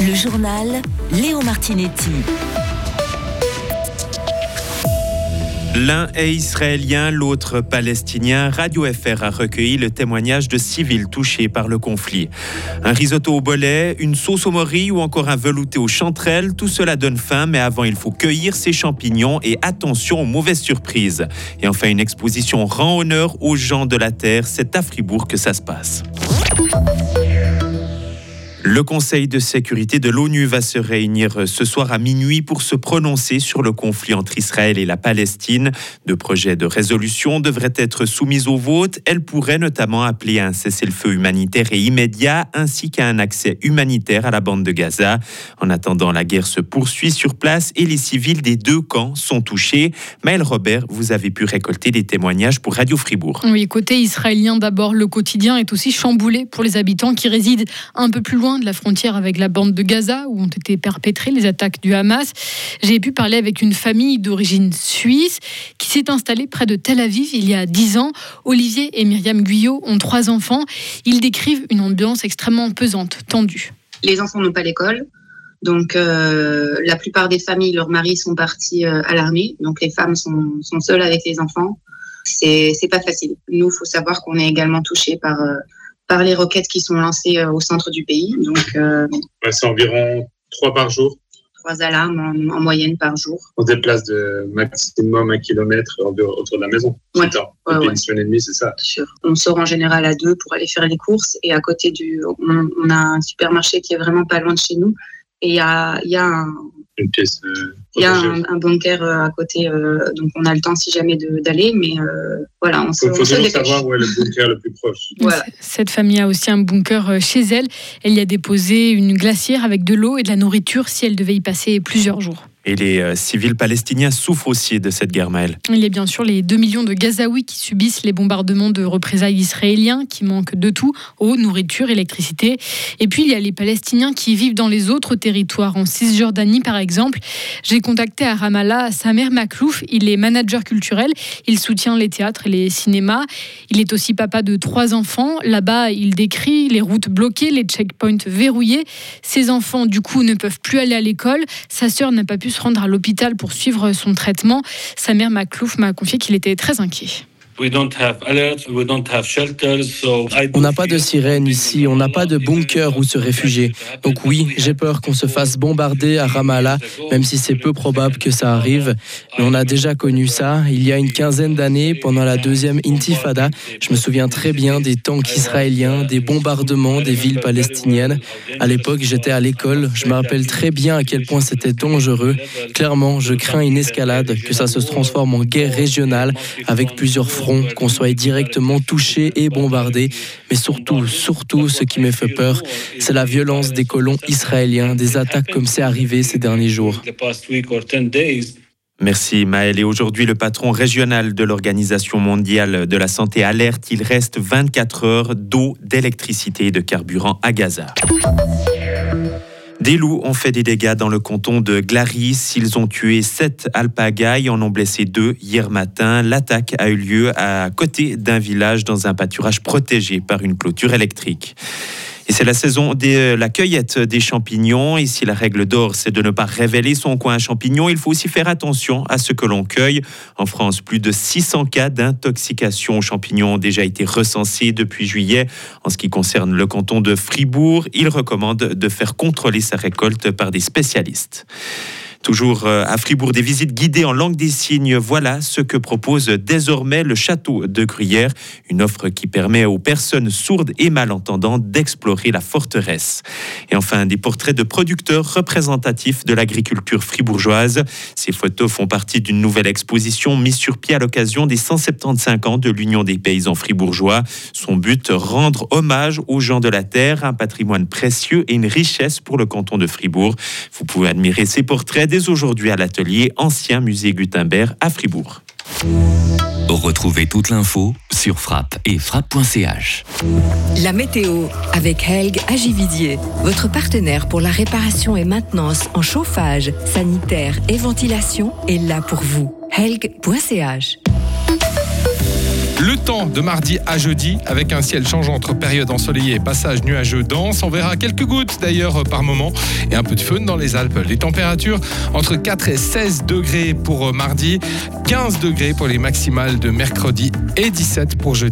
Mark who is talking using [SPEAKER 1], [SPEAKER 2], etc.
[SPEAKER 1] Le journal Léo Martinetti.
[SPEAKER 2] L'un est israélien, l'autre palestinien. Radio FR a recueilli le témoignage de civils touchés par le conflit. Un risotto au bolet, une sauce au mori ou encore un velouté aux chanterelles, tout cela donne faim, mais avant il faut cueillir ses champignons et attention aux mauvaises surprises. Et enfin, une exposition rend honneur aux gens de la terre. C'est à Fribourg que ça se passe. Le Conseil de sécurité de l'ONU va se réunir ce soir à minuit pour se prononcer sur le conflit entre Israël et la Palestine. Deux projets de résolution devraient être soumis au vote. Elle pourrait notamment appeler à un cessez-le-feu humanitaire et immédiat, ainsi qu'à un accès humanitaire à la bande de Gaza. En attendant, la guerre se poursuit sur place et les civils des deux camps sont touchés. Maël Robert, vous avez pu récolter des témoignages pour Radio Fribourg.
[SPEAKER 3] Oui, côté israélien d'abord, le quotidien est aussi chamboulé pour les habitants qui résident un peu plus loin de la frontière avec la bande de Gaza, où ont été perpétrées les attaques du Hamas. J'ai pu parler avec une famille d'origine suisse qui s'est installée près de Tel Aviv il y a dix ans. Olivier et Myriam Guyot ont trois enfants. Ils décrivent une ambiance extrêmement pesante, tendue.
[SPEAKER 4] Les enfants n'ont pas l'école. Donc, euh, la plupart des familles, leurs maris sont partis euh, à l'armée. Donc, les femmes sont, seules avec les enfants. C'est pas facile. Nous, il faut savoir qu'on est également touchés par, euh, par les roquettes qui sont lancées euh, au centre du pays. Donc, euh,
[SPEAKER 5] c'est environ trois par jour.
[SPEAKER 4] Trois alarmes en, en, moyenne par jour.
[SPEAKER 5] On se déplace de maximum un kilomètre autour de la maison.
[SPEAKER 4] Ouais.
[SPEAKER 5] Ouais, ouais. Une et demie, c'est ça.
[SPEAKER 4] Sûr. On sort en général à deux pour aller faire les courses et à côté du, on, on a un supermarché qui est vraiment pas loin de chez nous et il y a, y a un,
[SPEAKER 5] une pièce. Euh,
[SPEAKER 4] il y a un, un bunker euh, à côté, euh, donc on a le temps si jamais d'aller, mais euh, voilà, on se.
[SPEAKER 5] Il faut, faut toujours savoir où est le bunker le plus proche.
[SPEAKER 3] Voilà. Cette famille a aussi un bunker chez elle. Elle y a déposé une glacière avec de l'eau et de la nourriture si elle devait y passer plusieurs jours.
[SPEAKER 2] Et les euh, civils palestiniens souffrent aussi de cette guerre, Maël.
[SPEAKER 3] Il y a bien sûr les 2 millions de Gazaouis qui subissent les bombardements de représailles israéliens, qui manquent de tout, eau, nourriture, électricité. Et puis il y a les Palestiniens qui vivent dans les autres territoires, en Cisjordanie par exemple. J'ai contacté à Ramallah Samer Maklouf, il est manager culturel, il soutient les théâtres et les cinémas. Il est aussi papa de trois enfants. Là-bas, il décrit les routes bloquées, les checkpoints verrouillés. Ses enfants, du coup, ne peuvent plus aller à l'école. Sa sœur n'a pas pu se rendre à l'hôpital pour suivre son traitement. Sa mère Maclouf m'a confié qu'il était très inquiet.
[SPEAKER 6] On n'a pas de sirène ici, on n'a pas de bunker où se réfugier. Donc oui, j'ai peur qu'on se fasse bombarder à Ramallah, même si c'est peu probable que ça arrive. Mais on a déjà connu ça il y a une quinzaine d'années, pendant la deuxième intifada. Je me souviens très bien des tanks israéliens, des bombardements des villes palestiniennes. À l'époque, j'étais à l'école. Je me rappelle très bien à quel point c'était dangereux. Clairement, je crains une escalade, que ça se transforme en guerre régionale avec plusieurs fronts qu'on soit directement touché et bombardé. Mais surtout, surtout, ce qui me fait peur, c'est la violence des colons israéliens, des attaques comme c'est arrivé ces derniers jours.
[SPEAKER 2] Merci Maël. Et aujourd'hui, le patron régional de l'Organisation mondiale de la santé alerte, il reste 24 heures d'eau, d'électricité et de carburant à Gaza. Des loups ont fait des dégâts dans le canton de Glaris. Ils ont tué sept alpagaies, en ont blessé deux hier matin. L'attaque a eu lieu à côté d'un village dans un pâturage protégé par une clôture électrique. C'est la saison de la cueillette des champignons. Si la règle d'or, c'est de ne pas révéler son coin à champignons, il faut aussi faire attention à ce que l'on cueille. En France, plus de 600 cas d'intoxication aux champignons ont déjà été recensés depuis juillet. En ce qui concerne le canton de Fribourg, il recommande de faire contrôler sa récolte par des spécialistes. Toujours euh, à Fribourg, des visites guidées en langue des signes. Voilà ce que propose désormais le château de Gruyère, une offre qui permet aux personnes sourdes et malentendantes d'explorer la forteresse. Et enfin, des portraits de producteurs représentatifs de l'agriculture fribourgeoise. Ces photos font partie d'une nouvelle exposition mise sur pied à l'occasion des 175 ans de l'Union des paysans fribourgeois. Son but, rendre hommage aux gens de la terre, un patrimoine précieux et une richesse pour le canton de Fribourg. Vous pouvez admirer ces portraits dès aujourd'hui à l'atelier Ancien Musée Gutenberg à Fribourg.
[SPEAKER 1] Retrouvez toute l'info sur frappe et frappe.ch.
[SPEAKER 7] La météo avec Helg Agividier, votre partenaire pour la réparation et maintenance en chauffage, sanitaire et ventilation est là pour vous. Helg.ch
[SPEAKER 8] Le temps de mardi à jeudi, avec un ciel changeant entre période ensoleillée et passage nuageux dense. On verra quelques gouttes d'ailleurs par moment et un peu de feu dans les Alpes. Les températures entre 4 et 16 degrés pour mardi, 15 degrés pour les maximales de mercredi et 17 pour jeudi.